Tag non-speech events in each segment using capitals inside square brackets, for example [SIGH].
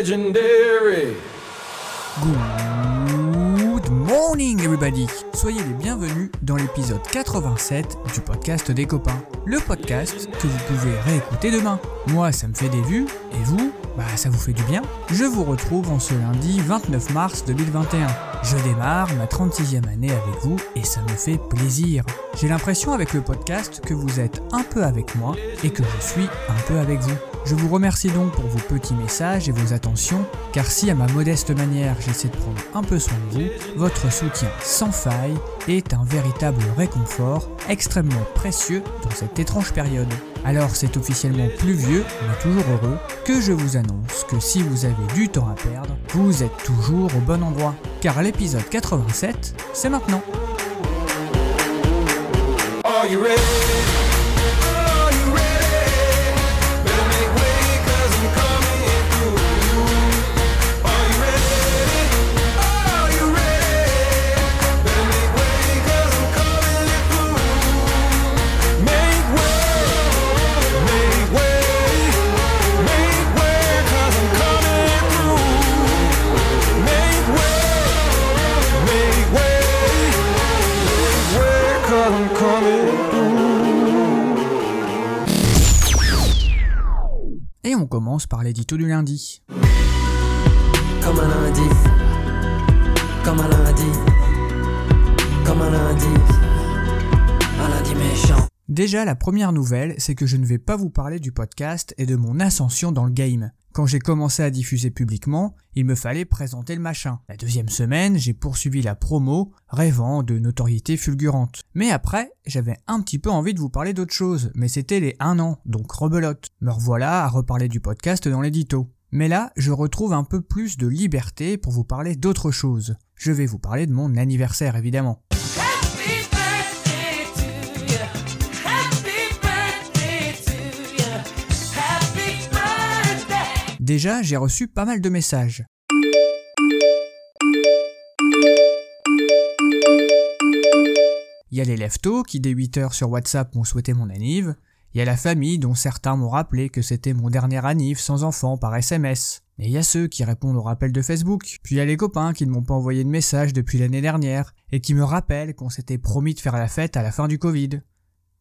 legendary. Good morning everybody Soyez les bienvenus dans l'épisode 87 du podcast des copains. Le podcast que vous pouvez réécouter demain. Moi ça me fait des vues, et vous? Bah ça vous fait du bien Je vous retrouve en ce lundi 29 mars 2021. Je démarre ma 36e année avec vous et ça me fait plaisir. J'ai l'impression avec le podcast que vous êtes un peu avec moi et que je suis un peu avec vous. Je vous remercie donc pour vos petits messages et vos attentions, car si à ma modeste manière j'essaie de prendre un peu soin de vous, votre soutien sans faille est un véritable réconfort extrêmement précieux dans cette étrange période. Alors c'est officiellement plus vieux, mais toujours heureux, que je vous annonce que si vous avez du temps à perdre, vous êtes toujours au bon endroit. Car l'épisode 87, c'est maintenant. Par l'édito du lundi. Comme un lundi, comme un lundi, Déjà, la première nouvelle, c'est que je ne vais pas vous parler du podcast et de mon ascension dans le game. Quand j'ai commencé à diffuser publiquement, il me fallait présenter le machin. La deuxième semaine, j'ai poursuivi la promo, rêvant de notoriété fulgurante. Mais après, j'avais un petit peu envie de vous parler d'autre chose, mais c'était les 1 an, donc rebelote. Me revoilà à reparler du podcast dans l'édito. Mais là, je retrouve un peu plus de liberté pour vous parler d'autre chose. Je vais vous parler de mon anniversaire, évidemment. Déjà, j'ai reçu pas mal de messages. Il y a les leftos qui dès 8h sur WhatsApp m'ont souhaité mon anniv. Il y a la famille dont certains m'ont rappelé que c'était mon dernier anniv sans enfant par SMS. Et il y a ceux qui répondent aux rappels de Facebook. Puis il y a les copains qui ne m'ont pas envoyé de message depuis l'année dernière et qui me rappellent qu'on s'était promis de faire la fête à la fin du Covid.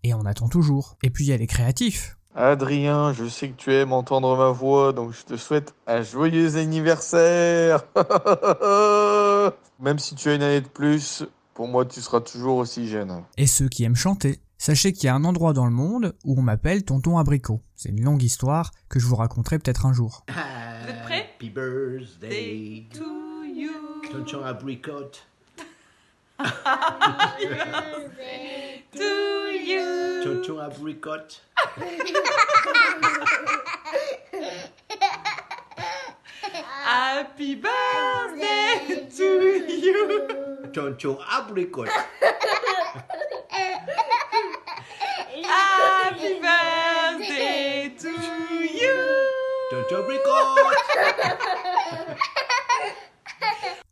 Et on attend toujours. Et puis il y a les créatifs. Adrien, je sais que tu aimes entendre ma voix, donc je te souhaite un joyeux anniversaire. [LAUGHS] Même si tu as une année de plus, pour moi tu seras toujours aussi jeune. et ceux qui aiment chanter. Sachez qu'il y a un endroit dans le monde où on m'appelle Tonton Abricot. C'est une longue histoire que je vous raconterai peut-être un jour. Vous êtes prêts? [LAUGHS] Happy birthday, To you. tonton abricot. To you. Tonton abricot. Happy birthday to you. Tonton abricot. Happy birthday to you. Tonton abricot.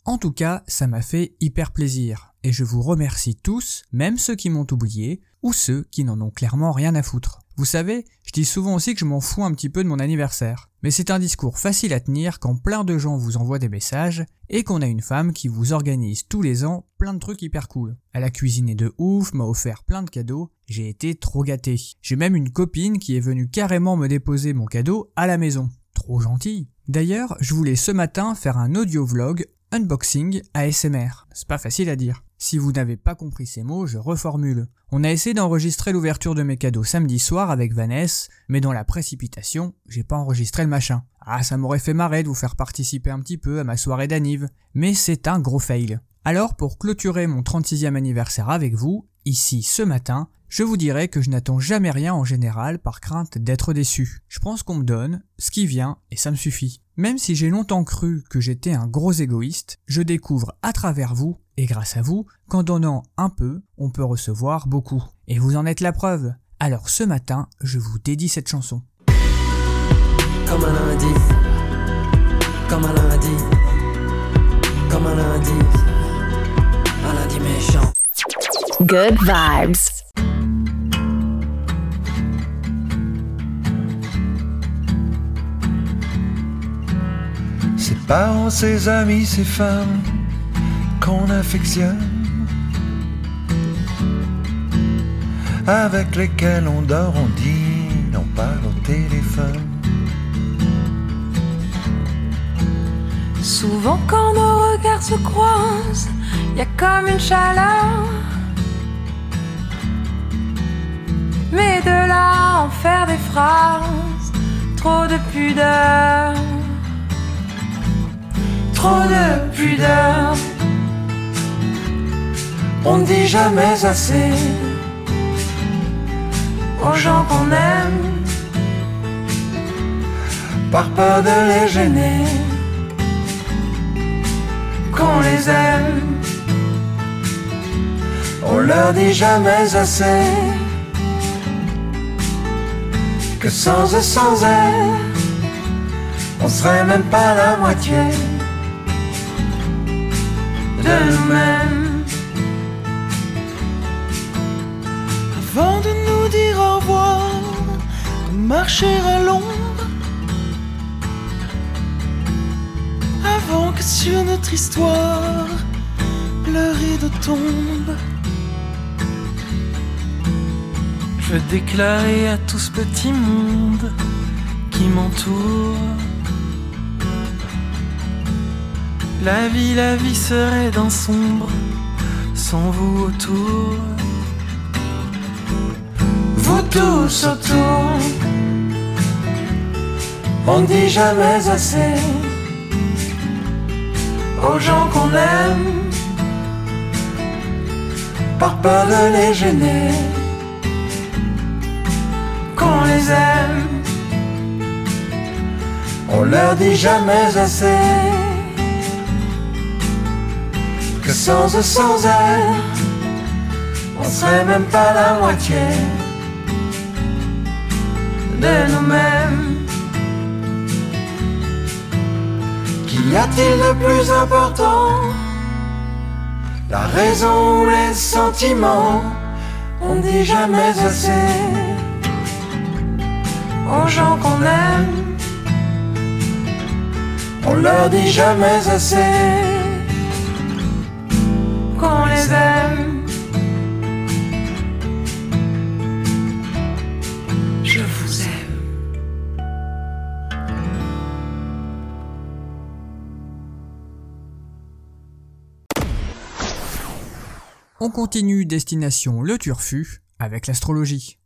En tout cas, ça m'a fait hyper plaisir. Et je vous remercie tous, même ceux qui m'ont oublié, ou ceux qui n'en ont clairement rien à foutre. Vous savez, je dis souvent aussi que je m'en fous un petit peu de mon anniversaire. Mais c'est un discours facile à tenir quand plein de gens vous envoient des messages et qu'on a une femme qui vous organise tous les ans plein de trucs hyper cool. Elle a cuisiné de ouf, m'a offert plein de cadeaux, j'ai été trop gâté. J'ai même une copine qui est venue carrément me déposer mon cadeau à la maison. Trop gentil. D'ailleurs, je voulais ce matin faire un audio vlog unboxing ASMR. C'est pas facile à dire. Si vous n'avez pas compris ces mots, je reformule. On a essayé d'enregistrer l'ouverture de mes cadeaux samedi soir avec Vanessa, mais dans la précipitation, j'ai pas enregistré le machin. Ah, ça m'aurait fait marrer de vous faire participer un petit peu à ma soirée d'anniv, mais c'est un gros fail. Alors, pour clôturer mon 36e anniversaire avec vous, ici ce matin, je vous dirais que je n'attends jamais rien en général par crainte d'être déçu. Je pense qu'on me donne ce qui vient et ça me suffit. Même si j'ai longtemps cru que j'étais un gros égoïste, je découvre à travers vous, et grâce à vous, qu'en donnant un peu, on peut recevoir beaucoup. Et vous en êtes la preuve. Alors ce matin, je vous dédie cette chanson. Comme. Good vibes. Parents, ses amis, ses femmes qu'on affectionne, avec lesquels on dort, on dîne, on parle au téléphone. Souvent quand nos regards se croisent, y a comme une chaleur. Mais de là en faire des phrases, trop de pudeur. Trop de pudeur. On ne dit jamais assez aux gens qu'on aime, par peur de les gêner. qu'on les aime. On leur dit jamais assez que sans eux, sans elle, on serait même pas la moitié de nous-mêmes. Avant de nous dire au revoir, de marcher à l'ombre. Avant que sur notre histoire, le rideau tombe. Je veux déclarer à tout ce petit monde qui m'entoure. La vie, la vie serait dans sombre sans vous autour. Vous tous autour, on dit jamais assez aux gens qu'on aime, par peur de les gêner, on leur dit jamais assez que sans eux, sans elle, on serait même pas la moitié de nous-mêmes. Qu'y a-t-il de plus important? La raison ou les sentiments? On dit jamais assez aux gens qu'on aime, On leur dit jamais assez qu'on les aime. Je vous aime. On continue destination le Turfu avec l'astrologie.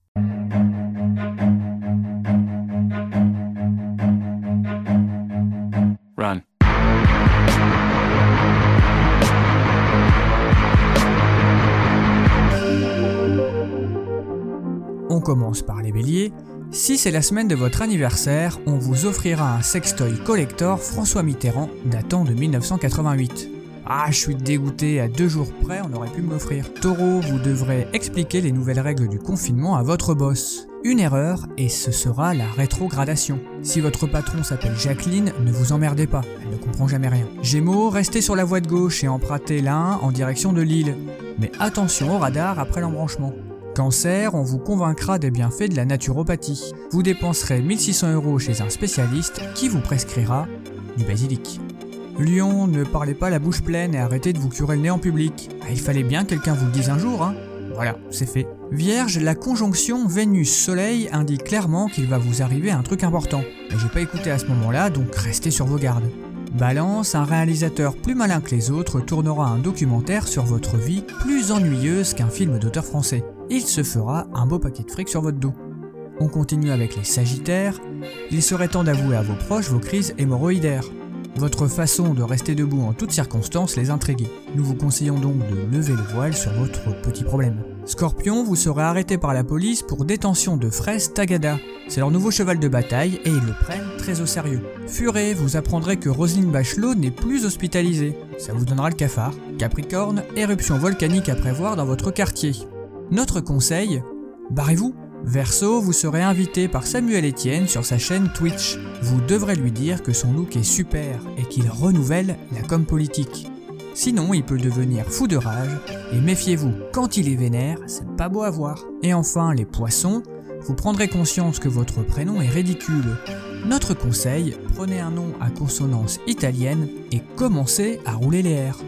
On commence par les béliers. Si c'est la semaine de votre anniversaire, on vous offrira un sextoy collector François Mitterrand datant de 1988. Ah, je suis dégoûté, à deux jours près, on aurait pu me l'offrir. Taureau, vous devrez expliquer les nouvelles règles du confinement à votre boss. Une erreur, et ce sera la rétrogradation. Si votre patron s'appelle Jacqueline, ne vous emmerdez pas, elle ne comprend jamais rien. Gémeaux, restez sur la voie de gauche et empruntez 1 en direction de Lille. Mais attention au radar après l'embranchement. Cancer, on vous convaincra des bienfaits de la naturopathie. Vous dépenserez 1600 euros chez un spécialiste qui vous prescrira du basilic. Lion, ne parlez pas la bouche pleine et arrêtez de vous curer le nez en public. Ah, il fallait bien que quelqu'un vous le dise un jour, hein. Voilà, c'est fait. Vierge, la conjonction Vénus-Soleil indique clairement qu'il va vous arriver un truc important. Mais j'ai pas écouté à ce moment-là, donc restez sur vos gardes. Balance, un réalisateur plus malin que les autres tournera un documentaire sur votre vie plus ennuyeuse qu'un film d'auteur français. Il se fera un beau paquet de fric sur votre dos. On continue avec les Sagittaires. Il serait temps d'avouer à vos proches vos crises hémorroïdaires. Votre façon de rester debout en toutes circonstances les intrigue. Nous vous conseillons donc de lever le voile sur votre petit problème. Scorpion, vous serez arrêté par la police pour détention de fraises Tagada. C'est leur nouveau cheval de bataille et ils le prennent très au sérieux. Furet, vous apprendrez que Roselyne Bachelot n'est plus hospitalisée. Ça vous donnera le cafard. Capricorne, éruption volcanique à prévoir dans votre quartier. Notre conseil, barrez-vous. Verseau, vous serez invité par Samuel Etienne sur sa chaîne Twitch. Vous devrez lui dire que son look est super et qu'il renouvelle la com politique. Sinon, il peut devenir fou de rage, et méfiez-vous, quand il est vénère, c'est pas beau à voir. Et enfin, les poissons, vous prendrez conscience que votre prénom est ridicule. Notre conseil, prenez un nom à consonance italienne et commencez à rouler les airs.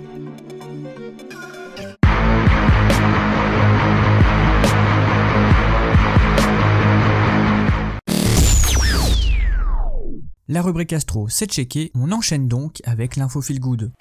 La rubrique Astro, c'est checké, on enchaîne donc avec l'info feel good.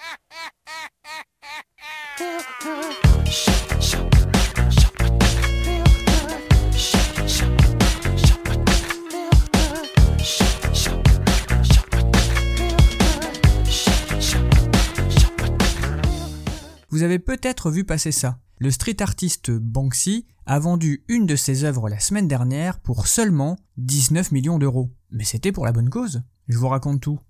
Vous avez peut-être vu passer ça. Le street artiste Banksy a vendu une de ses œuvres la semaine dernière pour seulement 19 millions d'euros. Mais c'était pour la bonne cause. Je vous raconte tout.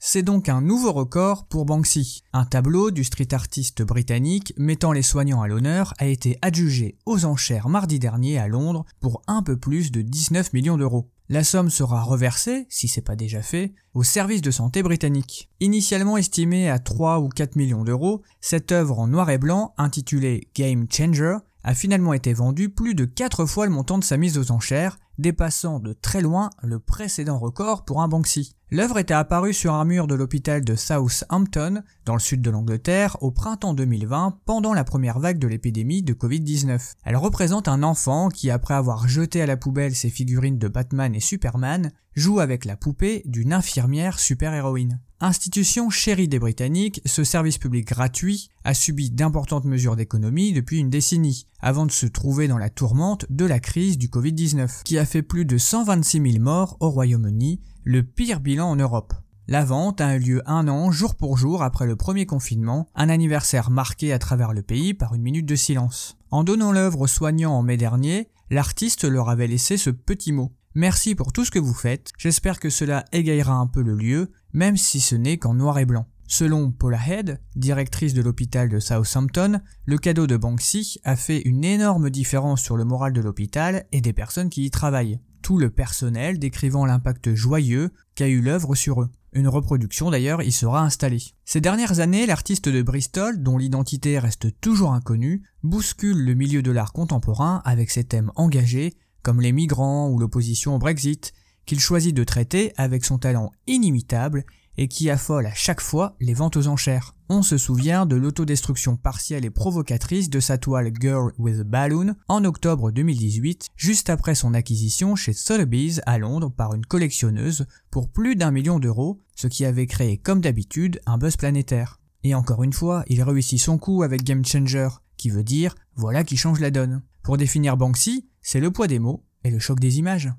C'est donc un nouveau record pour Banksy. Un tableau du street artiste britannique mettant les soignants à l'honneur a été adjugé aux enchères mardi dernier à Londres pour un peu plus de 19 millions d'euros. La somme sera reversée, si c'est pas déjà fait, au service de santé britannique. Initialement estimée à 3 ou 4 millions d'euros, cette œuvre en noir et blanc, intitulée Game Changer, a finalement été vendue plus de 4 fois le montant de sa mise aux enchères, dépassant de très loin le précédent record pour un Banksy. L'œuvre était apparue sur un mur de l'hôpital de Southampton, dans le sud de l'Angleterre, au printemps 2020, pendant la première vague de l'épidémie de Covid-19. Elle représente un enfant qui, après avoir jeté à la poubelle ses figurines de Batman et Superman, joue avec la poupée d'une infirmière super-héroïne. Institution chérie des Britanniques, ce service public gratuit a subi d'importantes mesures d'économie depuis une décennie, avant de se trouver dans la tourmente de la crise du Covid-19, qui a fait plus de 126 000 morts au Royaume-Uni, le pire bilan en Europe. La vente a eu lieu un an, jour pour jour, après le premier confinement, un anniversaire marqué à travers le pays par une minute de silence. En donnant l'œuvre aux soignants en mai dernier, l'artiste leur avait laissé ce petit mot. Merci pour tout ce que vous faites, j'espère que cela égayera un peu le lieu, même si ce n'est qu'en noir et blanc. Selon Paula Head, directrice de l'hôpital de Southampton, le cadeau de Banksy a fait une énorme différence sur le moral de l'hôpital et des personnes qui y travaillent. Tout le personnel décrivant l'impact joyeux qu'a eu l'œuvre sur eux. Une reproduction d'ailleurs y sera installée. Ces dernières années, l'artiste de Bristol, dont l'identité reste toujours inconnue, bouscule le milieu de l'art contemporain avec ses thèmes engagés, comme les migrants ou l'opposition au Brexit, qu'il choisit de traiter avec son talent inimitable et qui affole à chaque fois les ventes aux enchères. On se souvient de l'autodestruction partielle et provocatrice de sa toile Girl with a Balloon en octobre 2018, juste après son acquisition chez Sotheby's à Londres par une collectionneuse pour plus d'un million d'euros, ce qui avait créé comme d'habitude un buzz planétaire. Et encore une fois, il réussit son coup avec Game Changer, qui veut dire voilà qui change la donne. Pour définir Banksy, c'est le poids des mots et le choc des images.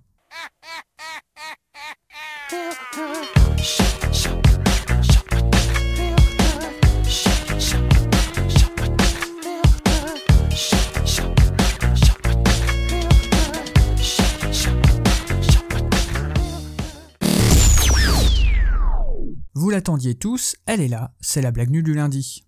L'attendiez tous, elle est là, c'est la blague nulle du lundi.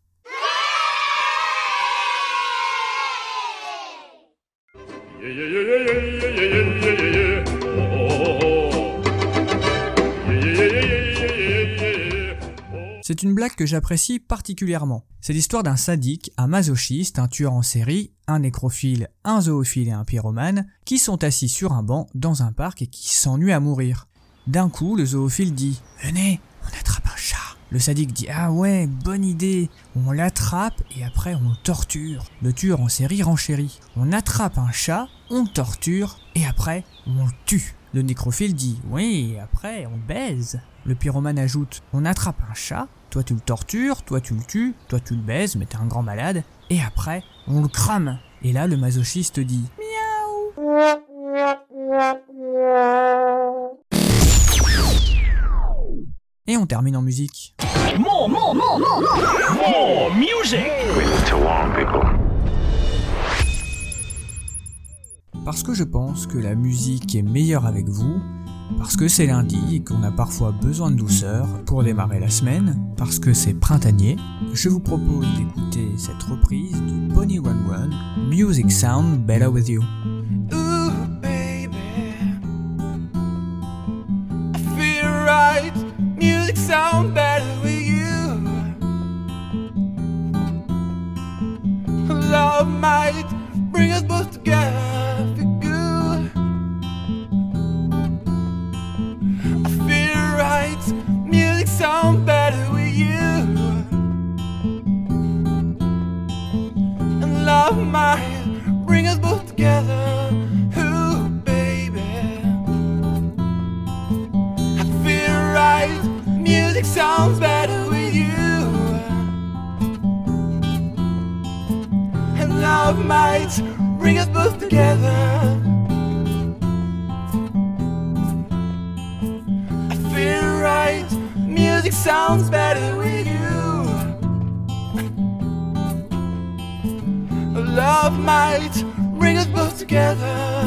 C'est une blague que j'apprécie particulièrement. C'est l'histoire d'un sadique, un masochiste, un tueur en série, un nécrophile, un zoophile et un pyromane qui sont assis sur un banc dans un parc et qui s'ennuient à mourir. D'un coup, le zoophile dit Venez, on attrape un chat. Le sadique dit Ah ouais, bonne idée. On l'attrape et après on le torture. Le tueur en série renchérit. On attrape un chat, on le torture et après on le tue. Le nécrophile dit Oui, après on baise. Le pyromane ajoute On attrape un chat, toi tu le tortures, toi tu le tues, toi tu le baises, mais t'es un grand malade, et après on le crame. Et là le masochiste dit Et on termine en musique. Parce que je pense que la musique est meilleure avec vous, parce que c'est lundi et qu'on a parfois besoin de douceur pour démarrer la semaine, parce que c'est printanier, je vous propose d'écouter cette reprise de Bonnie Run Run, Music Sound Better With You. sound better with you. Love might bring us both together for good. I feel right, music sound better with you. And love might. Might bring us both together. I feel right. Music sounds better with you. Love might bring us both together.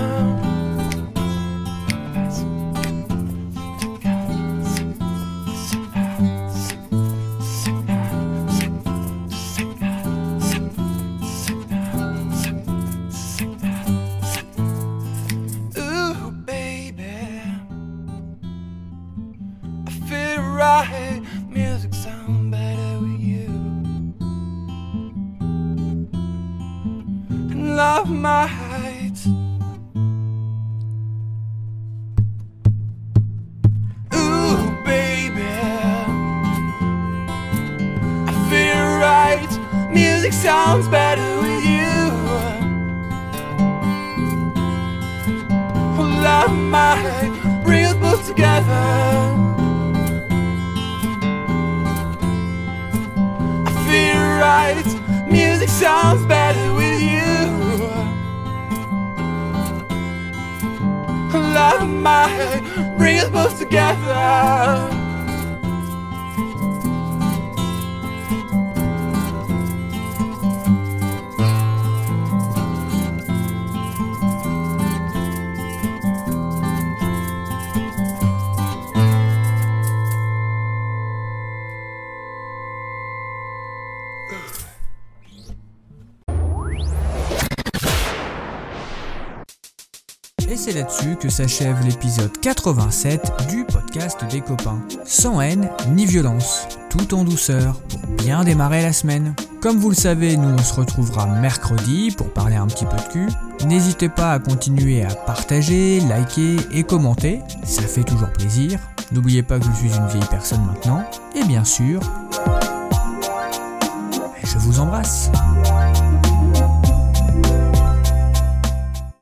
Right. Music sounds better with you. And love might. Right. Music sounds better with you. Love might bring us both together. Et c'est là-dessus que s'achève l'épisode 87 du podcast des copains. Sans haine ni violence, tout en douceur pour bien démarrer la semaine. Comme vous le savez, nous on se retrouvera mercredi pour parler un petit peu de cul. N'hésitez pas à continuer à partager, liker et commenter, ça fait toujours plaisir. N'oubliez pas que je suis une vieille personne maintenant. Et bien sûr, je vous embrasse.